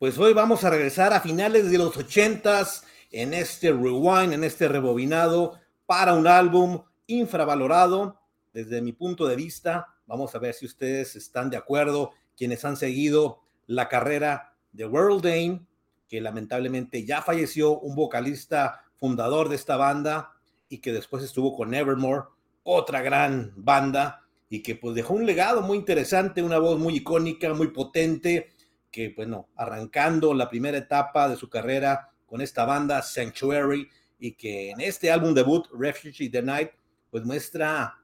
Pues hoy vamos a regresar a finales de los ochentas en este rewind, en este rebobinado para un álbum infravalorado desde mi punto de vista. Vamos a ver si ustedes están de acuerdo, quienes han seguido la carrera de World Dane, que lamentablemente ya falleció, un vocalista fundador de esta banda y que después estuvo con Evermore, otra gran banda y que pues dejó un legado muy interesante, una voz muy icónica, muy potente, que bueno, arrancando la primera etapa de su carrera con esta banda Sanctuary y que en este álbum debut Refugee the Night pues muestra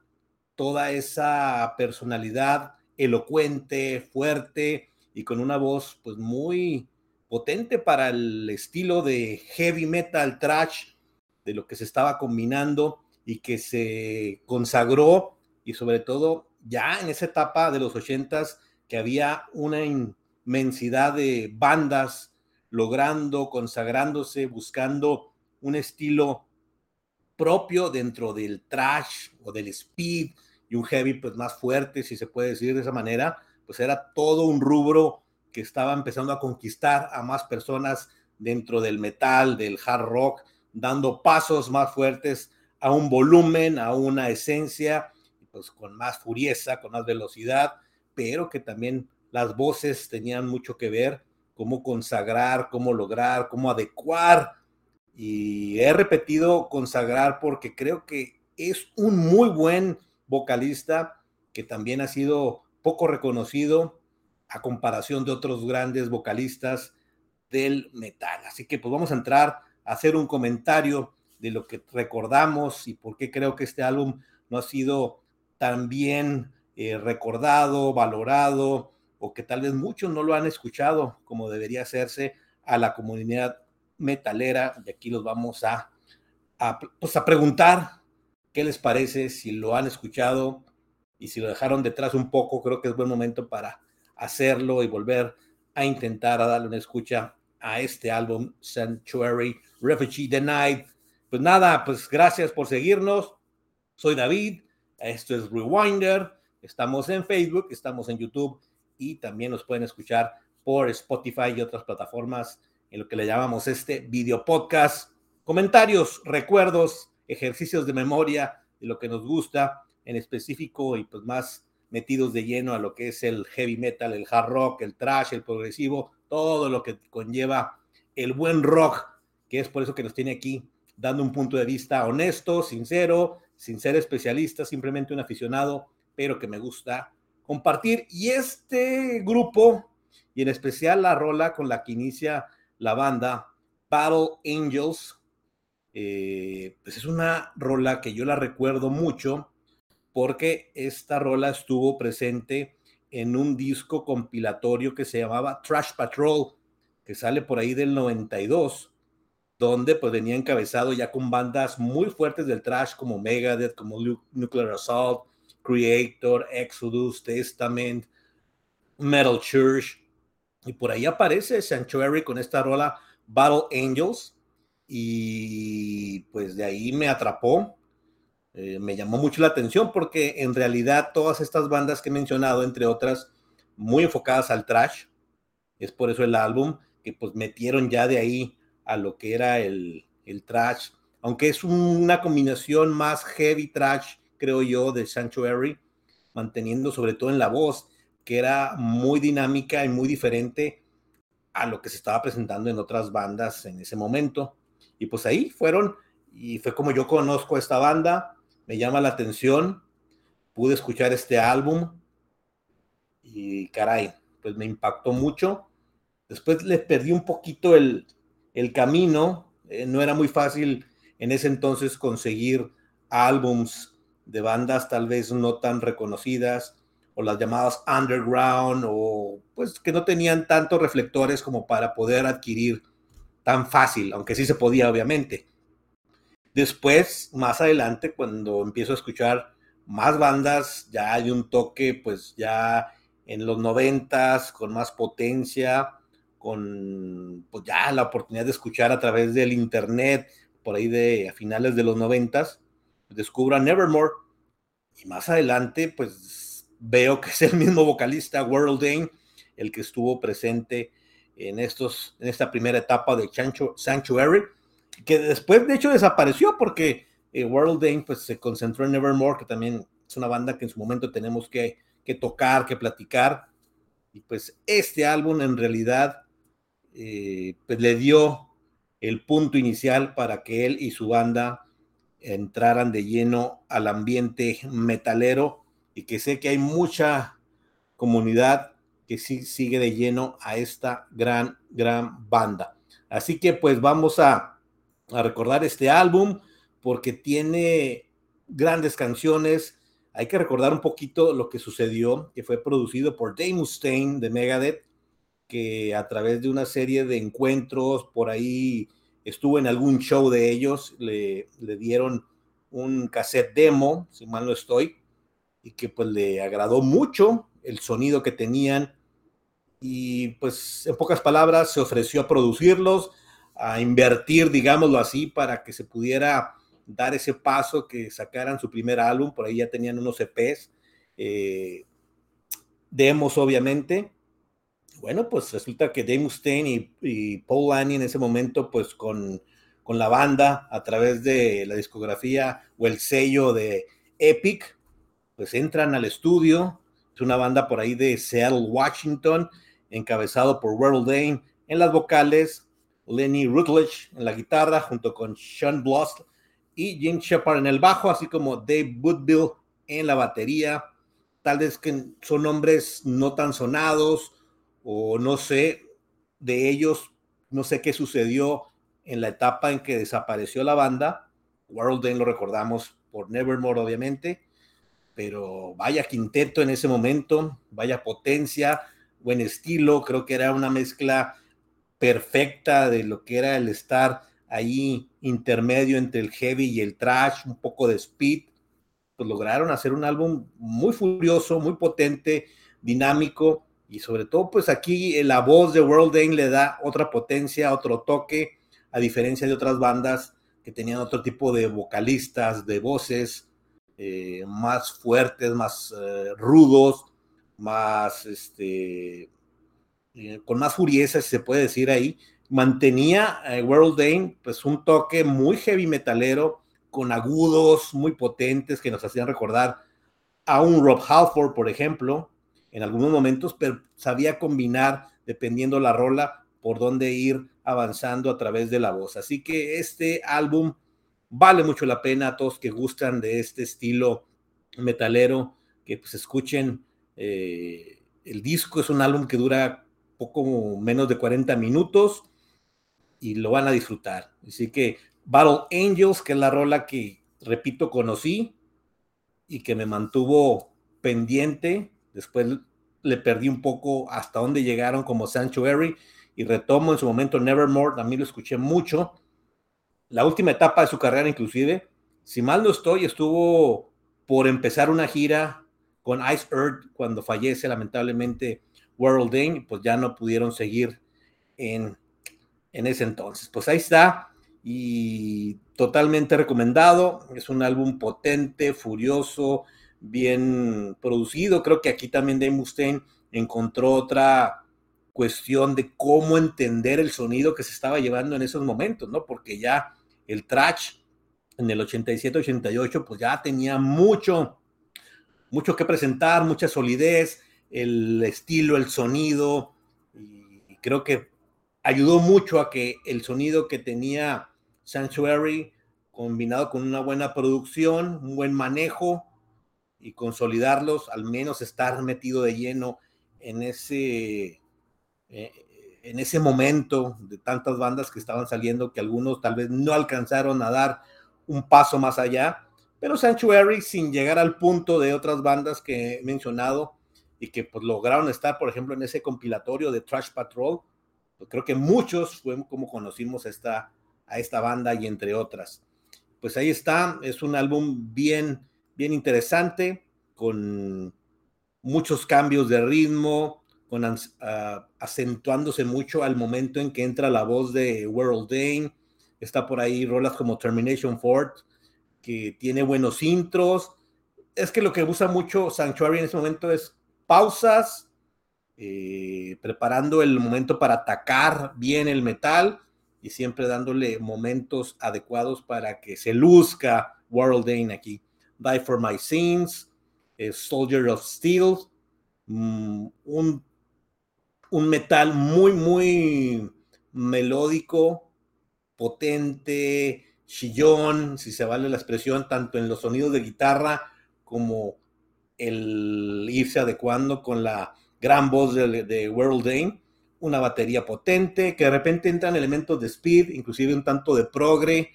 toda esa personalidad elocuente, fuerte y con una voz pues muy potente para el estilo de heavy metal trash de lo que se estaba combinando y que se consagró y sobre todo ya en esa etapa de los ochentas que había una inmensidad de bandas logrando, consagrándose, buscando un estilo propio dentro del trash o del speed y un heavy pues más fuerte, si se puede decir de esa manera, pues era todo un rubro que estaba empezando a conquistar a más personas dentro del metal, del hard rock, dando pasos más fuertes a un volumen, a una esencia, pues con más furieza, con más velocidad, pero que también las voces tenían mucho que ver, cómo consagrar, cómo lograr, cómo adecuar. Y he repetido consagrar porque creo que es un muy buen vocalista que también ha sido poco reconocido a comparación de otros grandes vocalistas del metal. Así que pues vamos a entrar a hacer un comentario de lo que recordamos y por qué creo que este álbum no ha sido tan bien eh, recordado, valorado, o que tal vez muchos no lo han escuchado como debería hacerse a la comunidad metalera. Y aquí los vamos a, a, pues a preguntar qué les parece, si lo han escuchado y si lo dejaron detrás un poco, creo que es buen momento para hacerlo y volver a intentar darle una escucha a este álbum Sanctuary Refugee Denied pues nada, pues gracias por seguirnos. Soy David, esto es Rewinder, estamos en Facebook, estamos en YouTube y también nos pueden escuchar por Spotify y otras plataformas en lo que le llamamos este video podcast. Comentarios, recuerdos, ejercicios de memoria de lo que nos gusta en específico y pues más metidos de lleno a lo que es el heavy metal, el hard rock, el trash, el progresivo, todo lo que conlleva el buen rock, que es por eso que nos tiene aquí dando un punto de vista honesto, sincero, sin ser especialista, simplemente un aficionado, pero que me gusta compartir. Y este grupo, y en especial la rola con la que inicia la banda, Battle Angels, eh, pues es una rola que yo la recuerdo mucho porque esta rola estuvo presente en un disco compilatorio que se llamaba Trash Patrol, que sale por ahí del 92 donde pues venía encabezado ya con bandas muy fuertes del trash como Megadeth, como Nuclear Assault, Creator, Exodus, Testament, Metal Church. Y por ahí aparece Sanctuary con esta rola Battle Angels. Y pues de ahí me atrapó. Eh, me llamó mucho la atención porque en realidad todas estas bandas que he mencionado, entre otras, muy enfocadas al trash, es por eso el álbum, que pues metieron ya de ahí a lo que era el, el trash, aunque es una combinación más heavy trash, creo yo, de Sanctuary, manteniendo sobre todo en la voz, que era muy dinámica y muy diferente a lo que se estaba presentando en otras bandas en ese momento. Y pues ahí fueron, y fue como yo conozco esta banda, me llama la atención, pude escuchar este álbum y caray, pues me impactó mucho. Después le perdí un poquito el, el camino. Eh, no era muy fácil en ese entonces conseguir álbums de bandas tal vez no tan reconocidas o las llamadas underground o pues que no tenían tantos reflectores como para poder adquirir tan fácil, aunque sí se podía obviamente. Después, más adelante, cuando empiezo a escuchar más bandas, ya hay un toque pues ya en los noventas con más potencia, con pues ya la oportunidad de escuchar a través del internet, por ahí de a finales de los noventas, descubro a Nevermore y más adelante pues veo que es el mismo vocalista World Dane, el que estuvo presente en, estos, en esta primera etapa de Sanctuary, que después de hecho desapareció porque eh, World Dane pues, se concentró en Nevermore, que también es una banda que en su momento tenemos que, que tocar, que platicar. Y pues este álbum en realidad eh, pues le dio el punto inicial para que él y su banda entraran de lleno al ambiente metalero y que sé que hay mucha comunidad que sí sigue de lleno a esta gran, gran banda. Así que pues vamos a, a recordar este álbum porque tiene grandes canciones. Hay que recordar un poquito lo que sucedió, que fue producido por Dave Mustaine de Megadeth, que a través de una serie de encuentros por ahí estuvo en algún show de ellos, le, dieron un cassette demo, si mal no estoy, y que pues le agradó mucho el sonido que tenían y pues en pocas palabras se ofreció a producirlos, a invertir, digámoslo así, para que se pudiera dar ese paso, que sacaran su primer álbum, por ahí ya tenían unos EPs, eh, demos obviamente. Bueno, pues resulta que Dave Mustaine y, Paul Annie en ese momento, pues con, con la banda, a través de la discografía o el sello de Epic, pues entran al estudio, es una banda por ahí de Seattle, Washington, encabezado por World Dane en las vocales, Lenny Rutledge en la guitarra, junto con Sean Bloss y Jim Shepard en el bajo, así como Dave Woodville en la batería. Tal vez que son nombres no tan sonados o no sé de ellos, no sé qué sucedió en la etapa en que desapareció la banda. World Dane lo recordamos por Nevermore, obviamente, pero vaya quinteto en ese momento, vaya potencia, buen estilo, creo que era una mezcla perfecta de lo que era el estar ahí intermedio entre el heavy y el trash, un poco de speed, pues lograron hacer un álbum muy furioso, muy potente, dinámico y sobre todo pues aquí la voz de World Dane le da otra potencia, otro toque, a diferencia de otras bandas que tenían otro tipo de vocalistas, de voces eh, más fuertes, más eh, rudos, más, este, eh, con más furieza, si se puede decir ahí, mantenía World Dane, pues un toque muy heavy metalero, con agudos muy potentes que nos hacían recordar a un Rob Halford, por ejemplo, en algunos momentos, pero sabía combinar, dependiendo la rola, por dónde ir avanzando a través de la voz. Así que este álbum vale mucho la pena a todos que gustan de este estilo metalero, que pues escuchen eh, el disco es un álbum que dura poco menos de 40 minutos y lo van a disfrutar. Así que Battle Angels, que es la rola que, repito, conocí y que me mantuvo pendiente. Después le perdí un poco hasta dónde llegaron como Sanctuary y retomo en su momento Nevermore, también lo escuché mucho. La última etapa de su carrera inclusive, si mal no estoy, estuvo por empezar una gira con Ice Earth cuando fallece lamentablemente World Dane, pues ya no pudieron seguir en, en ese entonces. Pues ahí está y totalmente recomendado. Es un álbum potente, furioso, bien producido. Creo que aquí también Dave Mustaine encontró otra cuestión de cómo entender el sonido que se estaba llevando en esos momentos, ¿no? Porque ya el trash en el 87-88 pues ya tenía mucho mucho que presentar, mucha solidez, el estilo, el sonido, y creo que ayudó mucho a que el sonido que tenía Sanctuary, combinado con una buena producción, un buen manejo y consolidarlos, al menos estar metido de lleno en ese, eh, en ese momento de tantas bandas que estaban saliendo, que algunos tal vez no alcanzaron a dar un paso más allá, pero Sanctuary, sin llegar al punto de otras bandas que he mencionado y que pues, lograron estar, por ejemplo, en ese compilatorio de Trash Patrol, pues, creo que muchos fue como conocimos esta, a esta banda y entre otras. Pues ahí está, es un álbum bien, bien interesante, con muchos cambios de ritmo, con ah, acentuándose mucho al momento en que entra la voz de World Dane. Está por ahí rolas como Termination Fort, que tiene buenos intros. Es que lo que usa mucho Sanctuary en ese momento es pausas eh, preparando el momento para atacar bien el metal y siempre dándole momentos adecuados para que se luzca World Dane aquí. Die for My Sins, eh, Soldier of Steel, mm, un, metal muy, muy melódico, potente, chillón, si se vale la expresión, tanto en los sonidos de guitarra como el irse adecuando con la gran voz de, World Dane, una batería potente, que de repente entran elementos de speed, inclusive un tanto de progre,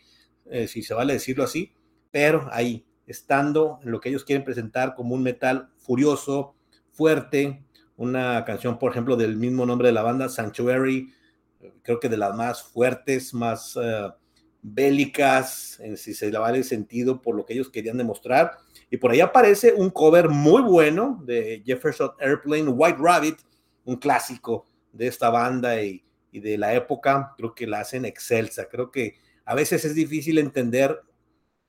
eh, si se vale decirlo así, pero ahí, estando en lo que ellos quieren presentar como un metal furioso, fuerte, una canción, por ejemplo, del mismo nombre de la banda, Sanctuary, creo que de las más fuertes, más eh, bélicas, si se le vale el sentido por lo que ellos querían demostrar. Y por ahí aparece un cover muy bueno de Jefferson Airplane, White Rabbit, un clásico de esta banda y, y de la época. Creo que la hacen excelsa. Creo que a veces es difícil entender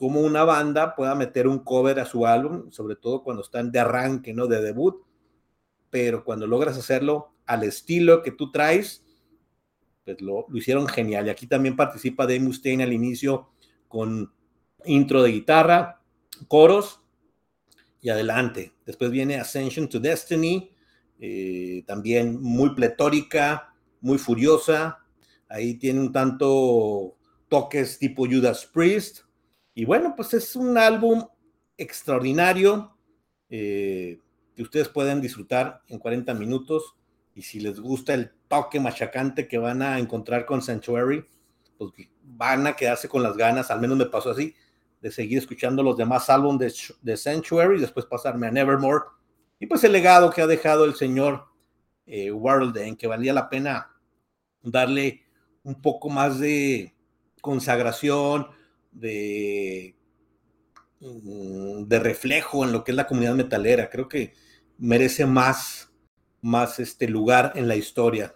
cómo una banda pueda meter un cover a su álbum, sobre todo cuando están de arranque, ¿no? De debut. Pero cuando logras hacerlo al estilo que tú traes, pues lo, hicieron genial. Y aquí también participa Dave Mustaine al inicio con intro de guitarra, coros y adelante. Después viene Ascension to Destiny, eh, también muy pletórica, muy furiosa. Ahí tiene un tanto toques tipo Judas Priest. Y bueno, pues es un álbum extraordinario eh, que ustedes pueden disfrutar en 40 minutos. Y si les gusta el toque machacante que van a encontrar con Sanctuary, pues van a quedarse con las ganas, al menos me pasó así, de seguir escuchando los demás álbumes de, Sanctuary y después pasarme a Nevermore. Y pues el legado que ha dejado el señor eh, en que valía la pena darle un poco más de consagración, de, mm, de reflejo en lo que es la comunidad metalera. Creo que merece más más este lugar en la historia.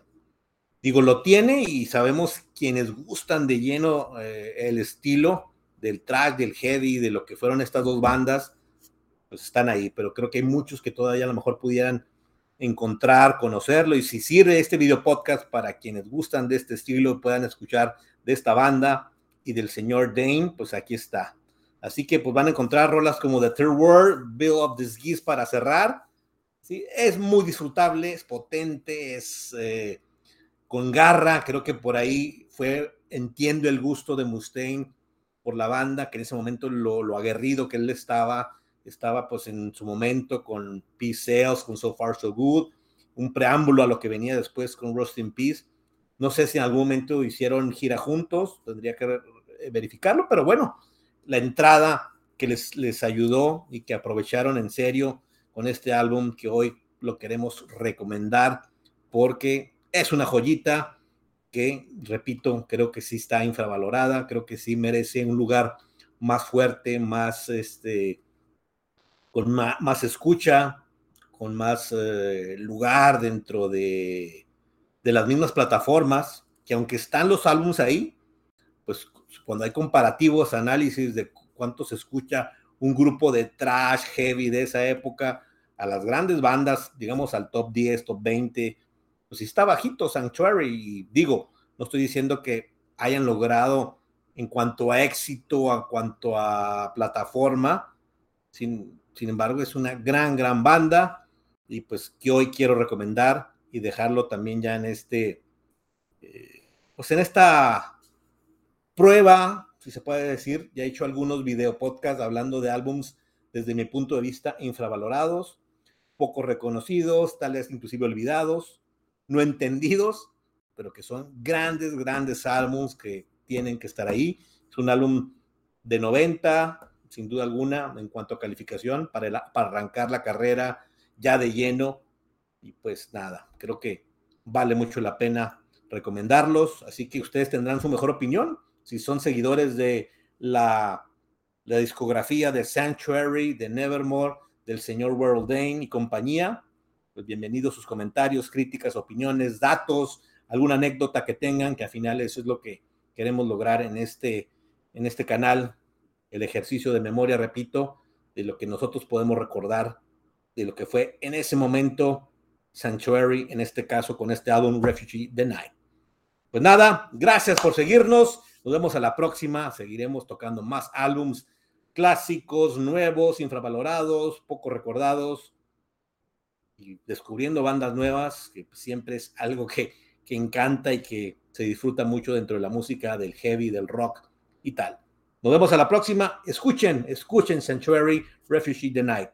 Digo, lo tiene y sabemos quienes gustan de lleno eh, el estilo del track, del heavy, de lo que fueron estas dos bandas, pues están ahí, pero creo que hay muchos que todavía a lo mejor pudieran encontrar, conocerlo y si sirve este video podcast para quienes gustan de este estilo puedan escuchar de esta banda y del señor Dane, pues aquí está. Así que pues van a encontrar rolas como The Third World, Bill of Disguise para cerrar es muy disfrutable, es potente, es eh, con garra. Creo que por ahí fue, entiendo el gusto de Mustaine por la banda, que en ese momento lo, aguerrido que él estaba, estaba pues en su momento con Peace Sales, con So Far So Good, un preámbulo a lo que venía después con Rust in Peace. No sé si en algún momento hicieron gira juntos, tendría que verificarlo, pero bueno, la entrada que les, les ayudó y que aprovecharon en serio con este álbum que hoy lo queremos recomendar porque es una joyita que, repito, creo que sí está infravalorada, creo que sí merece un lugar más fuerte, más, este, con más, escucha, con más eh, lugar dentro de, de las mismas plataformas, que aunque están los álbumes ahí, pues cuando hay comparativos, análisis de cuánto se escucha un grupo de trash heavy de esa época a las grandes bandas, digamos al top 10, top 20, pues está bajito Sanctuary. Y digo, no estoy diciendo que hayan logrado en cuanto a éxito, en cuanto a plataforma, sin, sin embargo es una gran, gran banda y pues que hoy quiero recomendar y dejarlo también ya en este, eh, pues en esta prueba, si se puede decir, ya he hecho algunos video podcasts hablando de álbums desde mi punto de vista infravalorados, poco reconocidos, tal vez inclusive olvidados, no entendidos, pero que son grandes, grandes álbumes que tienen que estar ahí. Es un álbum de 90, sin duda alguna, en cuanto a calificación, para arrancar la carrera ya de lleno. Y pues nada, creo que vale mucho la pena recomendarlos. Así que ustedes tendrán su mejor opinión. Si son seguidores de la, la discografía de Sanctuary, de Nevermore, del señor World Dane y compañía. Pues bienvenidos sus comentarios, críticas, opiniones, datos, alguna anécdota que tengan, que al final eso es lo que queremos lograr en este, en este canal, el ejercicio de memoria, repito, de lo que nosotros podemos recordar, de lo que fue en ese momento Sanctuary, en este caso con este álbum Refugee the Night. Pues nada, gracias por seguirnos. Nos vemos a la próxima. Seguiremos tocando más álbums clásicos, nuevos, infravalorados, poco recordados y descubriendo bandas nuevas, que siempre es algo que, que encanta y que se disfruta mucho dentro de la música del heavy, del rock y tal. Nos vemos a la próxima. Escuchen, escuchen Sanctuary Refugee the Night.